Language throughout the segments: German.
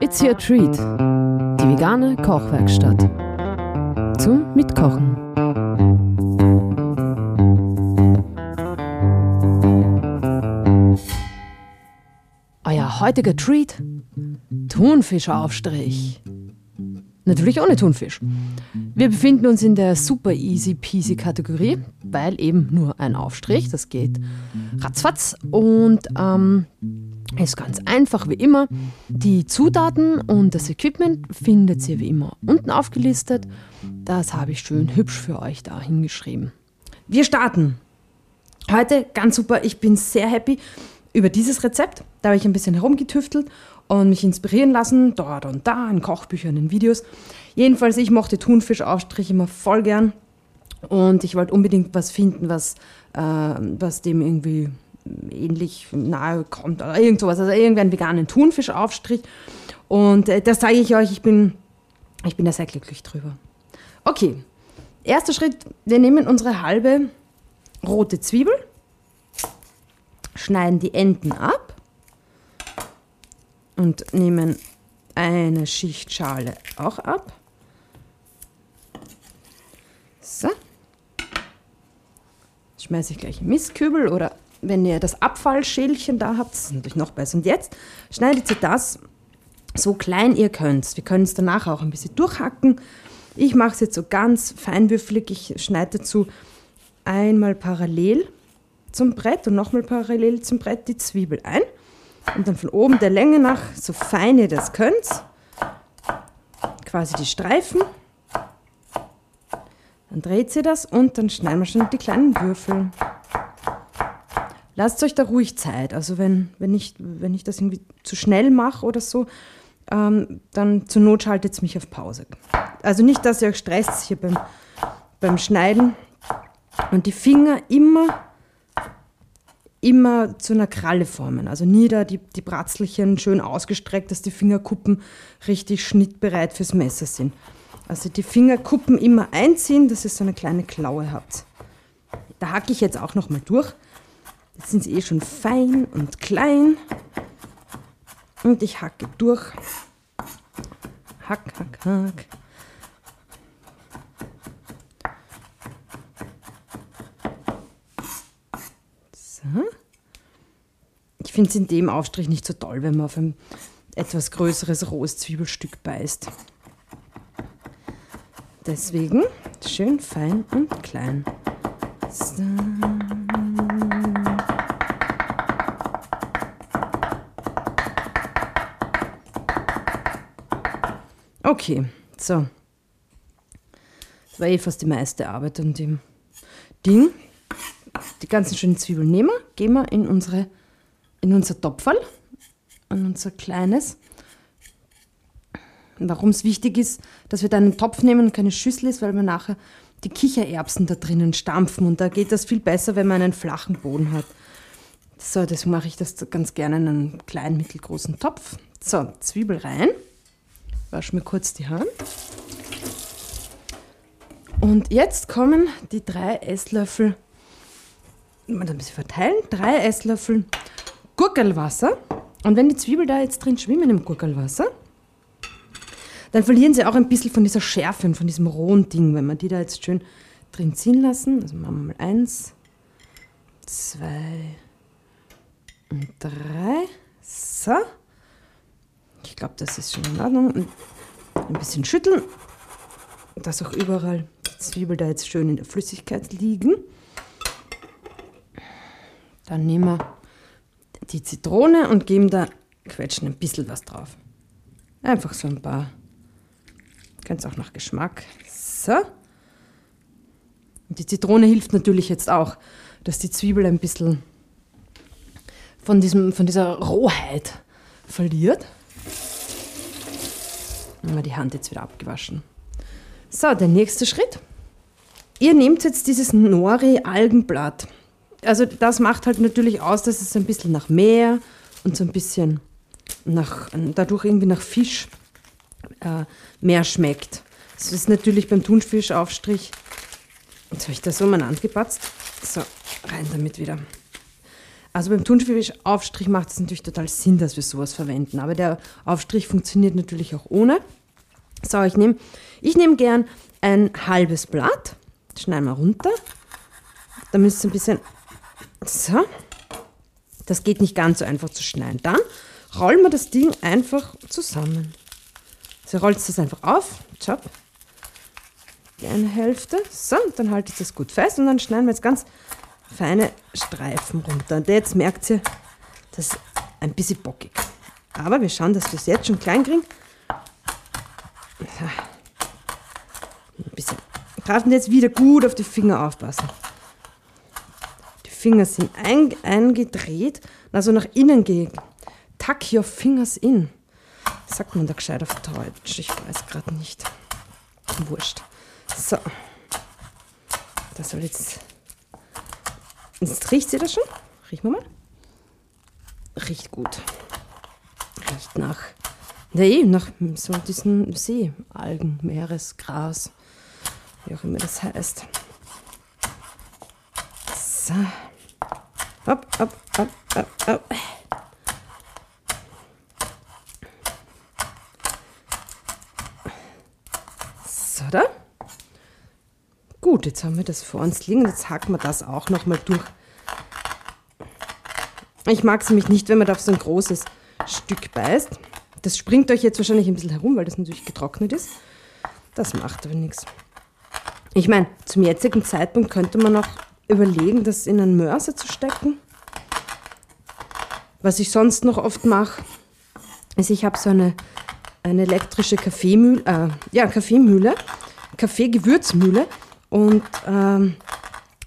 It's your treat. Die vegane Kochwerkstatt. Zum Mitkochen. Euer heutiger Treat: Thunfischaufstrich. Natürlich ohne Thunfisch. Wir befinden uns in der super easy peasy Kategorie, weil eben nur ein Aufstrich, das geht ratzfatz und ähm, ist ganz einfach wie immer. Die Zutaten und das Equipment findet ihr wie immer unten aufgelistet. Das habe ich schön hübsch für euch da hingeschrieben. Wir starten. Heute ganz super, ich bin sehr happy über dieses Rezept. Da habe ich ein bisschen herumgetüftelt und mich inspirieren lassen, dort und da, in Kochbüchern, in Videos. Jedenfalls, ich mochte Thunfischaufstrich immer voll gern und ich wollte unbedingt was finden, was, äh, was dem irgendwie ähnlich nahe kommt oder irgend sowas. Also irgendeinen veganen Thunfischaufstrich. Und äh, das zeige ich euch. Ich bin, ich bin da sehr glücklich drüber. Okay, erster Schritt. Wir nehmen unsere halbe rote Zwiebel, schneiden die Enden ab und nehmen eine Schicht Schale auch ab. So. Schmeiße ich gleich in Mistkübel oder wenn ihr das Abfallschälchen da habt, das ist natürlich noch besser. Und jetzt schneidet ihr das so klein ihr könnt. Wir können es danach auch ein bisschen durchhacken. Ich mache es jetzt so ganz feinwürfelig. Ich schneide dazu einmal parallel zum Brett und nochmal parallel zum Brett die Zwiebel ein. Und dann von oben der Länge nach, so fein ihr das könnt, quasi die Streifen. Dann dreht ihr das und dann schneiden wir schon die kleinen Würfel. Lasst euch da ruhig Zeit. Also wenn, wenn, ich, wenn ich das irgendwie zu schnell mache oder so, ähm, dann zur Not schaltet es mich auf Pause. Also nicht, dass ihr euch stresst hier beim, beim Schneiden und die Finger immer, immer zu einer Kralle formen. Also nie da die, die Bratzelchen schön ausgestreckt, dass die Fingerkuppen richtig schnittbereit fürs Messer sind. Also die Fingerkuppen immer einziehen, dass ihr so eine kleine Klaue habt. Da hacke ich jetzt auch nochmal durch. Jetzt sind sie eh schon fein und klein. Und ich hacke durch. Hack, hack, hack. So. Ich finde es in dem Aufstrich nicht so toll, wenn man auf ein etwas größeres rohes Zwiebelstück beißt. Deswegen schön fein und klein. So. Okay, so. Das war eh fast die meiste Arbeit an dem Ding. Die ganzen schönen Zwiebeln nehmen wir, gehen wir in, unsere, in unser Topferl, in unser kleines. Warum es wichtig ist, dass wir da einen Topf nehmen und keine Schüssel ist, weil wir nachher die Kichererbsen da drinnen stampfen und da geht das viel besser, wenn man einen flachen Boden hat. So, deswegen mache ich das ganz gerne in einen kleinen, mittelgroßen Topf. So, Zwiebel rein. Wasch mir kurz die Hand. Und jetzt kommen die drei Esslöffel, mal ein bisschen verteilen, drei Esslöffel Gurkelwasser. Und wenn die Zwiebel da jetzt drin schwimmen im Gurkelwasser, dann verlieren sie auch ein bisschen von dieser Schärfe und von diesem rohen Ding, wenn wir die da jetzt schön drin ziehen lassen. Also machen wir mal eins, zwei und drei. So. Glaube, das ist schon in Ordnung. Ein bisschen schütteln, dass auch überall die Zwiebel da jetzt schön in der Flüssigkeit liegen. Dann nehmen wir die Zitrone und geben da, quetschen ein bisschen was drauf. Einfach so ein paar. Ganz auch nach Geschmack. So. Und die Zitrone hilft natürlich jetzt auch, dass die Zwiebel ein bisschen von, diesem, von dieser Rohheit verliert. Haben die Hand jetzt wieder abgewaschen. So, der nächste Schritt. Ihr nehmt jetzt dieses Nori-Algenblatt. Also das macht halt natürlich aus, dass es ein bisschen nach Meer und so ein bisschen nach, dadurch irgendwie nach Fisch äh, mehr schmeckt. Das ist natürlich beim Thunfischaufstrich. Jetzt habe ich das so umeinander gepatzt. So, rein damit wieder. Also beim Thunfischaufstrich macht es natürlich total Sinn, dass wir sowas verwenden. Aber der Aufstrich funktioniert natürlich auch ohne. So, ich nehme ich nehm gern ein halbes Blatt, schneiden wir runter. Da müsst ihr ein bisschen. So. Das geht nicht ganz so einfach zu schneiden. Dann rollen wir das Ding einfach zusammen. So rollt es das einfach auf. Chop. Die eine Hälfte. So, dann halte ich das gut fest und dann schneiden wir jetzt ganz feine Streifen runter. Und jetzt merkt ihr, das ist ein bisschen bockig. Aber wir schauen, dass wir es jetzt schon klein kriegen. Ein bisschen. Wir jetzt wieder gut auf die Finger aufpassen. Die Finger sind eingedreht, also nach innen gehen. Tuck your fingers in. Sagt man da gescheit auf Deutsch? Ich weiß gerade nicht. Wurscht. So. Das soll jetzt. Riecht sie das schon? Riechen wir mal. Riecht gut. Riecht nach. Nee, nach so diesen Seealgen, Meeresgras, wie auch immer das heißt. So. Hopp, hopp, hopp, hopp, hopp. So, da. Gut, jetzt haben wir das vor uns liegen. Jetzt hacken wir das auch nochmal durch. Ich mag es nämlich nicht, wenn man da auf so ein großes Stück beißt. Das springt euch jetzt wahrscheinlich ein bisschen herum, weil das natürlich getrocknet ist. Das macht aber nichts. Ich meine, zum jetzigen Zeitpunkt könnte man auch überlegen, das in einen Mörser zu stecken. Was ich sonst noch oft mache, ist, ich habe so eine, eine elektrische Kaffeemühle, äh, ja, Kaffeemühle, Kaffeegewürzmühle und ähm,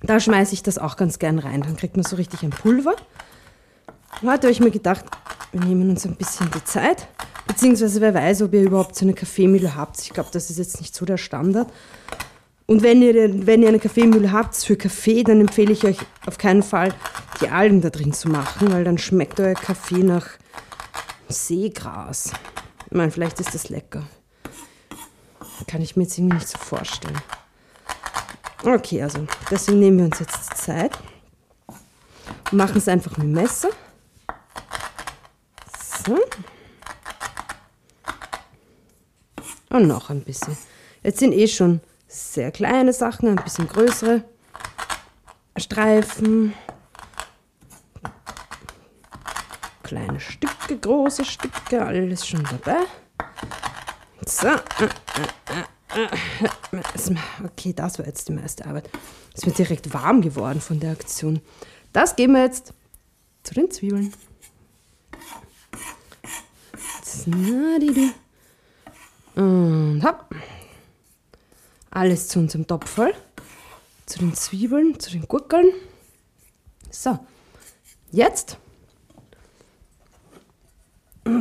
da schmeiße ich das auch ganz gern rein. Dann kriegt man so richtig ein Pulver. Heute habe ich mir gedacht, wir nehmen uns ein bisschen die Zeit. Beziehungsweise wer weiß, ob ihr überhaupt so eine Kaffeemühle habt. Ich glaube, das ist jetzt nicht so der Standard. Und wenn ihr, wenn ihr eine Kaffeemühle habt für Kaffee, dann empfehle ich euch auf keinen Fall, die Algen da drin zu machen, weil dann schmeckt euer Kaffee nach Seegras. Ich meine, vielleicht ist das lecker. Kann ich mir jetzt irgendwie nicht so vorstellen. Okay, also deswegen nehmen wir uns jetzt Zeit und machen es einfach mit dem Messer. So. Und noch ein bisschen. Jetzt sind eh schon sehr kleine Sachen, ein bisschen größere Streifen. Kleine Stücke, große Stücke, alles schon dabei. So. Okay, das war jetzt die meiste Arbeit. Es mir direkt warm geworden von der Aktion. Das geben wir jetzt zu den Zwiebeln. Und hopp. Alles zu unserem Topf voll. Zu den Zwiebeln, zu den Gurkeln. So, jetzt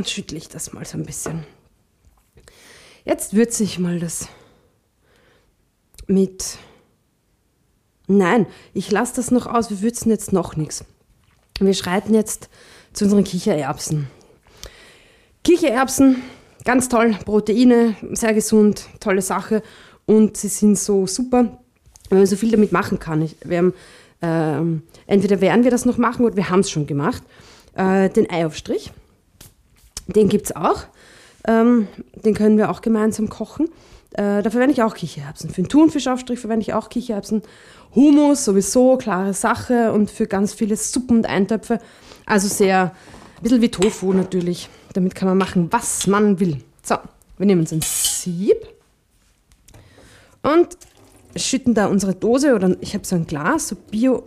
schüttle ich das mal so ein bisschen. Jetzt würze ich mal das mit. Nein, ich lasse das noch aus. Wir würzen jetzt noch nichts. Wir schreiten jetzt zu unseren Kichererbsen. Kichererbsen, ganz toll, Proteine, sehr gesund, tolle Sache und sie sind so super, weil man so viel damit machen kann. Wir haben, äh, entweder werden wir das noch machen oder wir haben es schon gemacht. Äh, den Eiaufstrich, den gibt es auch. Ähm, den können wir auch gemeinsam kochen. Äh, da verwende ich auch Kichererbsen. Für den Thunfischaufstrich verwende ich auch Kichererbsen. Hummus sowieso, klare Sache. Und für ganz viele Suppen und Eintöpfe. Also sehr, ein bisschen wie Tofu natürlich. Damit kann man machen, was man will. So, wir nehmen uns ein Sieb und schütten da unsere Dose oder ich habe so ein Glas, so Bio,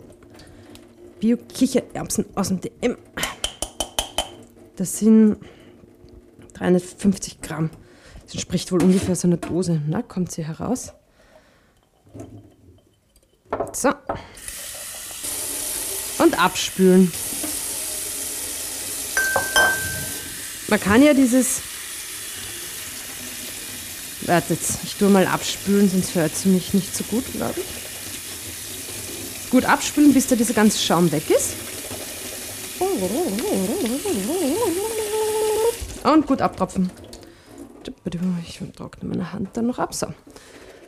Bio Kichererbsen aus dem DM. Das sind 350 Gramm. Das entspricht wohl ungefähr so einer Dose. Na, kommt sie heraus. So. Und abspülen. Man kann ja dieses. Wartet, ich tue mal abspülen, sonst hört sie mich nicht so gut, glaube ich. Gut abspülen, bis da dieser ganze Schaum weg ist. Und gut abtropfen. Ich trockne meine Hand dann noch ab. So.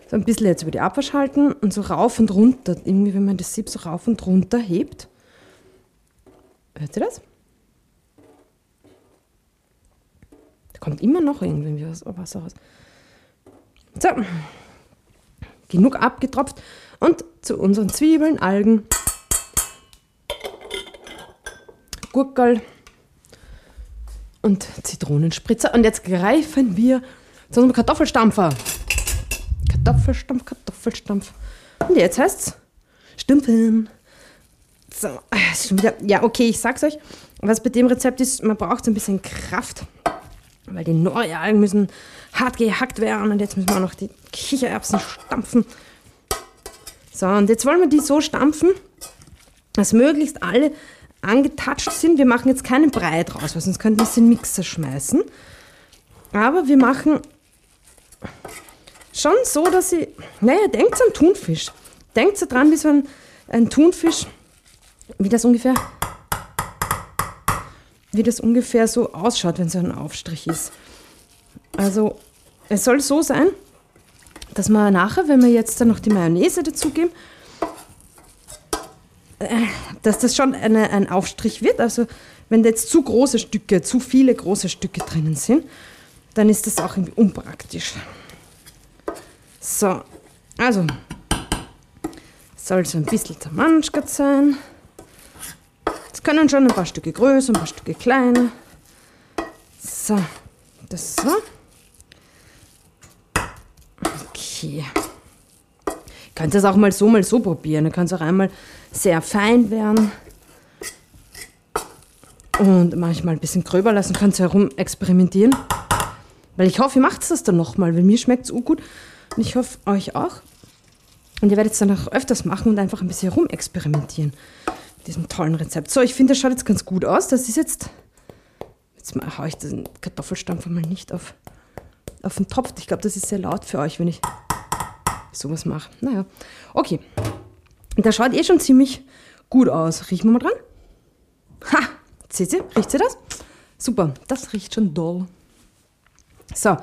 so ein bisschen jetzt über die Abwasch halten und so rauf und runter. Irgendwie, wenn man das Sieb so rauf und runter hebt, Hört ihr das? Da kommt immer noch irgendwie was, Wasser raus. So, genug abgetropft und zu unseren Zwiebeln, Algen, Gurkel und Zitronenspritzer. Und jetzt greifen wir zu unserem Kartoffelstampfer. Kartoffelstampf, Kartoffelstampf. Und jetzt heißt es Stümpfen. So, ist schon wieder. Ja, okay, ich sag's euch. Was bei dem Rezept ist, man braucht ein bisschen Kraft. Weil die Neualgen müssen hart gehackt werden. Und jetzt müssen wir auch noch die Kichererbsen stampfen. So, und jetzt wollen wir die so stampfen, dass möglichst alle angetatscht sind. Wir machen jetzt keinen Brei draus, weil sonst könnten wir es in den Mixer schmeißen. Aber wir machen schon so, dass sie, naja, denkt an Thunfisch. Denkt so dran, wie so ein, ein Thunfisch, wie das ungefähr, wie das ungefähr so ausschaut, wenn so ein Aufstrich ist. Also, es soll so sein, dass wir nachher, wenn wir jetzt dann noch die Mayonnaise dazugeben, dass das schon eine, ein Aufstrich wird. Also, wenn da jetzt zu große Stücke, zu viele große Stücke drinnen sind, dann ist das auch irgendwie unpraktisch. So, also soll so ein bisschen zermanschert sein. Es können schon ein paar Stücke größer, ein paar Stücke kleiner. So, das so. Okay. Könnt es auch mal so, mal so probieren. Ihr könnt es auch einmal sehr fein werden und manchmal ein bisschen gröber lassen. Könnt ihr herum experimentieren. Weil ich hoffe, ihr macht das dann nochmal, weil mir schmeckt es gut. Und ich hoffe, euch auch. Und ihr werdet es dann auch öfters machen und einfach ein bisschen rumexperimentieren. Mit diesem tollen Rezept. So, ich finde, das schaut jetzt ganz gut aus. Das ist jetzt. Jetzt haue ich den Kartoffelstampfer mal nicht auf, auf den Topf. Ich glaube, das ist sehr laut für euch, wenn ich sowas mache. Naja, okay. Das schaut eh schon ziemlich gut aus. Riechen wir mal dran. Ha! Seht ihr? Riecht ihr das? Super, das riecht schon doll. So,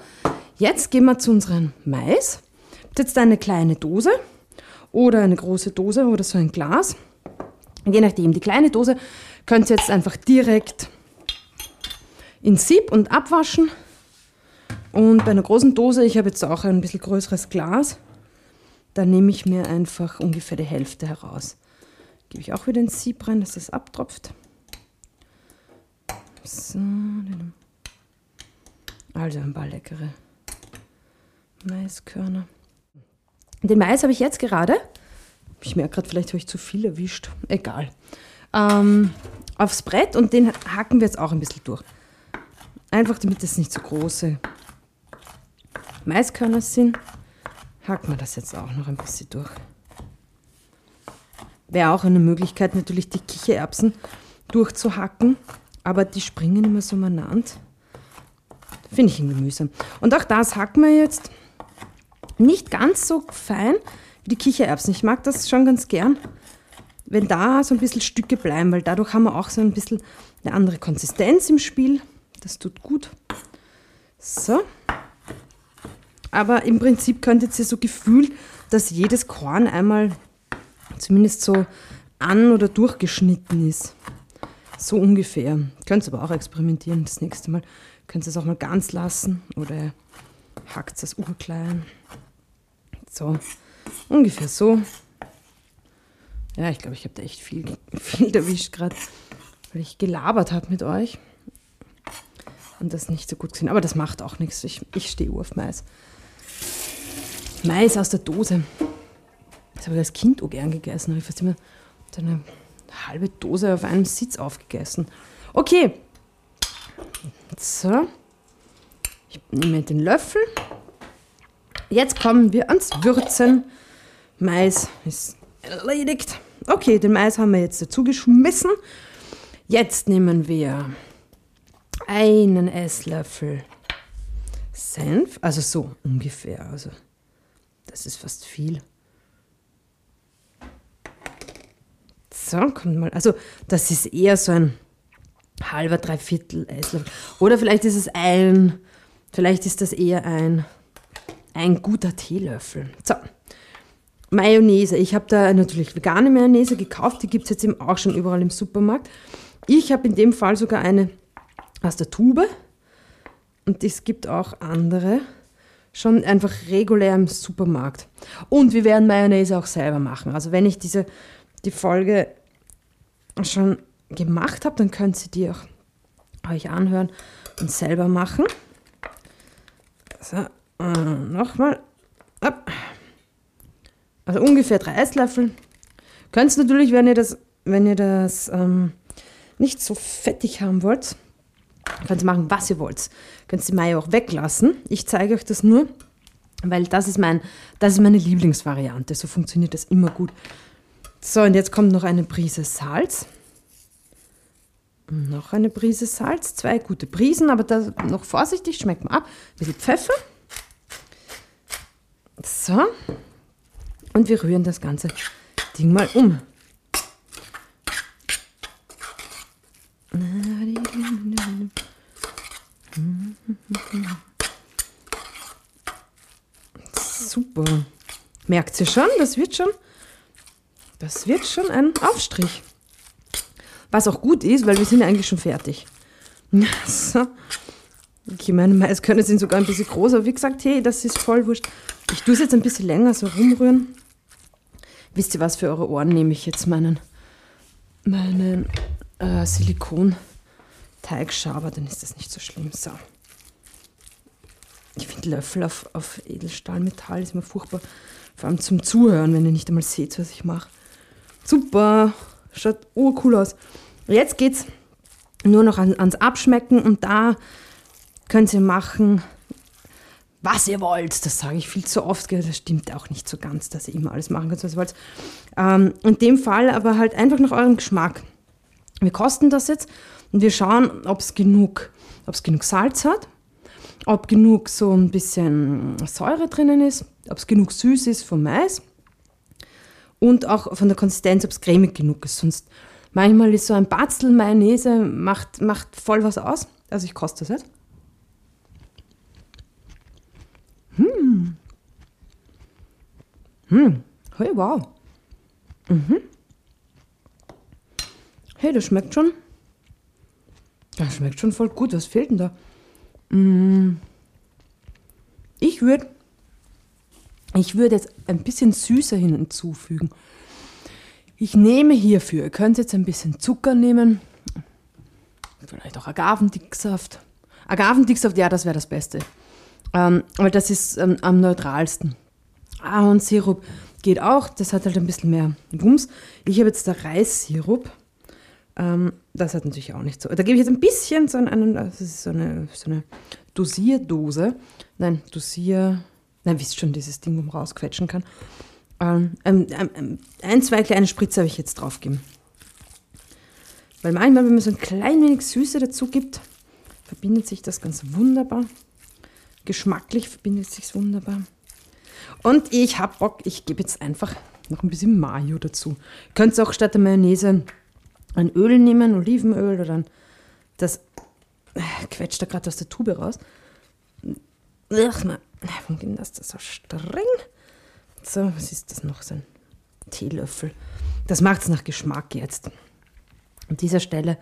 jetzt gehen wir zu unserem Mais. Jetzt eine kleine Dose oder eine große Dose oder so ein Glas. Je nachdem, die kleine Dose könnt ihr jetzt einfach direkt ins Sieb und abwaschen. Und bei einer großen Dose, ich habe jetzt auch ein bisschen größeres Glas, da nehme ich mir einfach ungefähr die Hälfte heraus. Gebe ich auch wieder ins Sieb rein, dass das abtropft. So, also ein paar leckere Maiskörner. Den Mais habe ich jetzt gerade, ich merke gerade, vielleicht habe ich zu viel erwischt, egal, ähm, aufs Brett und den hacken wir jetzt auch ein bisschen durch. Einfach damit es nicht so große Maiskörner sind, hacken wir das jetzt auch noch ein bisschen durch. Wäre auch eine Möglichkeit, natürlich die Kichererbsen durchzuhacken, aber die springen immer so umeinander. Finde ich irgendwie mühsam. Und auch das hacken wir jetzt nicht ganz so fein wie die Kichererbsen. Ich mag das schon ganz gern, wenn da so ein bisschen Stücke bleiben, weil dadurch haben wir auch so ein bisschen eine andere Konsistenz im Spiel. Das tut gut. So. Aber im Prinzip könntet ihr so gefühlt, dass jedes Korn einmal zumindest so an- oder durchgeschnitten ist. So ungefähr. Könnt ihr aber auch experimentieren das nächste Mal. Könnt ihr es auch mal ganz lassen oder hackt es urklein. So, ungefähr so. Ja, ich glaube, ich habe da echt viel, viel erwischt gerade, weil ich gelabert habe mit euch und das nicht so gut gesehen. Aber das macht auch nichts. Ich, ich stehe auf Mais. Mais aus der Dose. Das habe ich als Kind auch gern gegessen. Habe ich fast immer so eine halbe Dose auf einem Sitz aufgegessen. Okay. So. Ich nehme den Löffel. Jetzt kommen wir ans Würzen. Mais ist erledigt. Okay, den Mais haben wir jetzt dazu geschmissen. Jetzt nehmen wir einen Esslöffel Senf, also so ungefähr. Also das ist fast viel. So, kommt mal. Also das ist eher so ein halber, dreiviertel Esslöffel. Oder vielleicht ist es ein, vielleicht ist das eher ein ein guter Teelöffel. So, Mayonnaise. Ich habe da natürlich vegane Mayonnaise gekauft. Die gibt es jetzt eben auch schon überall im Supermarkt. Ich habe in dem Fall sogar eine aus der Tube und es gibt auch andere, schon einfach regulär im Supermarkt. Und wir werden Mayonnaise auch selber machen. Also wenn ich diese, die Folge schon gemacht habe, dann könnt ihr die auch euch anhören und selber machen. So, äh, nochmal. Also ungefähr drei Esslöffel. Könnt ihr natürlich, wenn ihr das, wenn ihr das ähm, nicht so fettig haben wollt, könnt ihr machen, was ihr wollt. Könnt ihr Mayo auch weglassen. Ich zeige euch das nur, weil das ist, mein, das ist meine Lieblingsvariante. So funktioniert das immer gut. So, und jetzt kommt noch eine Prise Salz. Noch eine Prise Salz, zwei gute Prisen, aber da noch vorsichtig, schmeckt mal ab. Ein bisschen Pfeffer. So. Und wir rühren das ganze Ding mal um. Merkt ihr schon, das wird schon, das wird schon ein Aufstrich. Was auch gut ist, weil wir sind ja eigentlich schon fertig. So. Ich meine, meist können sind sogar ein bisschen groß, aber wie gesagt, hey, das ist voll wurscht. Ich tue es jetzt ein bisschen länger so rumrühren. Wisst ihr was, für eure Ohren nehme ich jetzt meinen, meinen äh, Silikon-Teigschaber, dann ist das nicht so schlimm. So. Ich finde Löffel auf, auf Edelstahlmetall ist mir furchtbar. Vor allem zum Zuhören, wenn ihr nicht einmal seht, was ich mache. Super, schaut urcool aus. Jetzt geht's nur noch an, ans Abschmecken und da könnt ihr machen, was ihr wollt. Das sage ich viel zu oft, das stimmt auch nicht so ganz, dass ihr immer alles machen könnt, was ihr wollt. Ähm, in dem Fall aber halt einfach nach eurem Geschmack. Wir kosten das jetzt und wir schauen, ob es genug, genug Salz hat ob genug so ein bisschen Säure drinnen ist, ob es genug süß ist vom Mais und auch von der Konsistenz, ob es cremig genug ist. Sonst manchmal ist so ein Batzel Mayonnaise macht, macht voll was aus. Also ich koste das jetzt. Hm. Hm. Hey, wow. Mhm. Hey, das schmeckt schon. Das schmeckt schon voll gut. Was fehlt denn da? Mm. Ich würde ich würd jetzt ein bisschen süßer hinzufügen. Ich nehme hierfür, ihr könnt jetzt ein bisschen Zucker nehmen, vielleicht auch Agavendicksaft. Agavendicksaft, ja, das wäre das Beste, ähm, weil das ist ähm, am neutralsten. Ahornsirup geht auch, das hat halt ein bisschen mehr Wumms. Ich habe jetzt da Reissirup. Ähm, das hat natürlich auch nicht so. Da gebe ich jetzt ein bisschen so einen, das ist so eine, so eine Dosierdose. Nein, Dosier, nein, wisst schon, dieses Ding, wo man rausquetschen kann. Ähm, ähm, ähm, ein, zwei kleine Spritze habe ich jetzt draufgegeben. Weil manchmal, wenn man so ein klein wenig Süße dazu gibt, verbindet sich das ganz wunderbar. Geschmacklich verbindet sich wunderbar. Und ich habe Bock, ich gebe jetzt einfach noch ein bisschen Mayo dazu. Könnt ihr auch statt der Mayonnaise ein Öl nehmen, Olivenöl oder ein, das äh, quetscht da gerade aus der Tube raus. Ach, na, warum geht das, das so streng? So, was ist das noch? So ein Teelöffel. Das macht es nach Geschmack jetzt. An dieser Stelle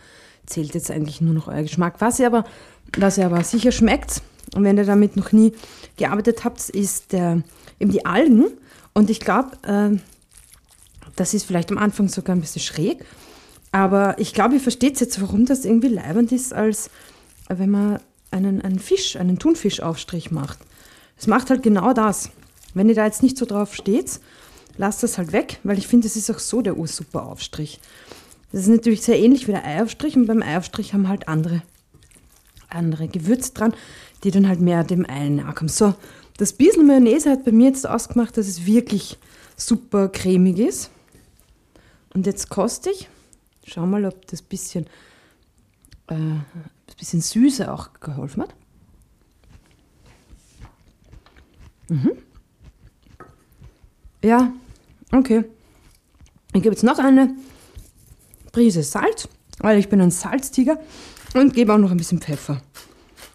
zählt jetzt eigentlich nur noch euer Geschmack. Was ihr aber, was ihr aber sicher schmeckt, und wenn ihr damit noch nie gearbeitet habt, ist der, eben die Algen. Und ich glaube, äh, das ist vielleicht am Anfang sogar ein bisschen schräg, aber ich glaube, ihr versteht jetzt, warum das irgendwie leibend ist, als wenn man einen, einen Fisch, einen Thunfischaufstrich macht. Es macht halt genau das. Wenn ihr da jetzt nicht so drauf steht, lasst das halt weg, weil ich finde, es ist auch so der ursuper Aufstrich. Das ist natürlich sehr ähnlich wie der Eiaufstrich und beim Eiaufstrich haben halt andere, andere Gewürze dran, die dann halt mehr dem Ei nachkommen. So, das bisschen Mayonnaise hat bei mir jetzt ausgemacht, dass es wirklich super cremig ist. Und jetzt koste ich. Schau mal, ob das bisschen, äh, bisschen Süße auch geholfen hat. Mhm. Ja, okay. Ich gebe jetzt noch eine Prise Salz, weil ich bin ein Salztiger und gebe auch noch ein bisschen Pfeffer.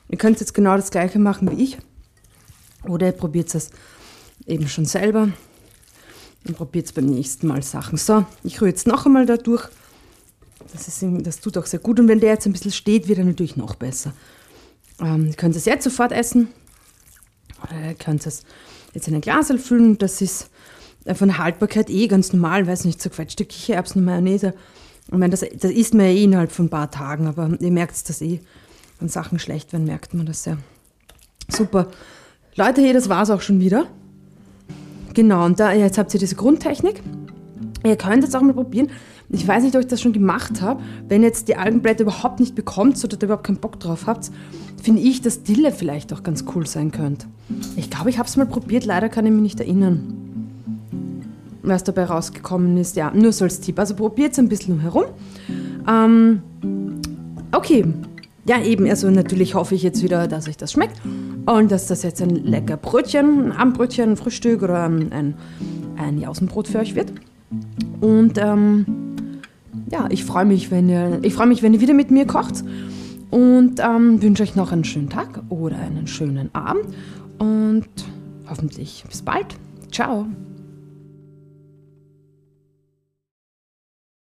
Ihr könnt jetzt genau das gleiche machen wie ich oder ihr probiert es eben schon selber und probiert es beim nächsten Mal Sachen. So, ich rühre jetzt noch einmal da durch Das, ist, das tut auch sehr gut. Und wenn der jetzt ein bisschen steht, wird er natürlich noch besser. Ähm, ihr könnt es jetzt sofort essen. Oder ihr könnt es jetzt in ein Glas füllen. Das ist äh, von der Haltbarkeit eh ganz normal. Weiß nicht, zerquetschte Kichererbsen und Mayonnaise. Ich meine, das, das isst man ja eh innerhalb von ein paar Tagen. Aber ihr merkt das eh. Wenn Sachen schlecht werden, merkt man das ja. Super. Leute, hey, das war's auch schon wieder. Genau, und da, jetzt habt ihr diese Grundtechnik. Ihr könnt jetzt auch mal probieren. Ich weiß nicht, ob ich das schon gemacht habe. Wenn jetzt die Algenblätter überhaupt nicht bekommt oder da überhaupt keinen Bock drauf habt, finde ich, dass Dille vielleicht auch ganz cool sein könnte. Ich glaube, ich habe es mal probiert, leider kann ich mich nicht erinnern, was dabei rausgekommen ist. Ja, nur so als Tipp. Also probiert es ein bisschen herum. Ähm, okay, ja eben, also natürlich hoffe ich jetzt wieder, dass euch das schmeckt und dass das jetzt ein lecker Brötchen, ein Abendbrötchen, ein Frühstück oder ein, ein Jausenbrot für euch wird. Und ähm, ja, ich freue mich, wenn ihr, ich freue mich, wenn ihr wieder mit mir kocht und ähm, wünsche euch noch einen schönen Tag oder einen schönen Abend und hoffentlich bis bald. Ciao.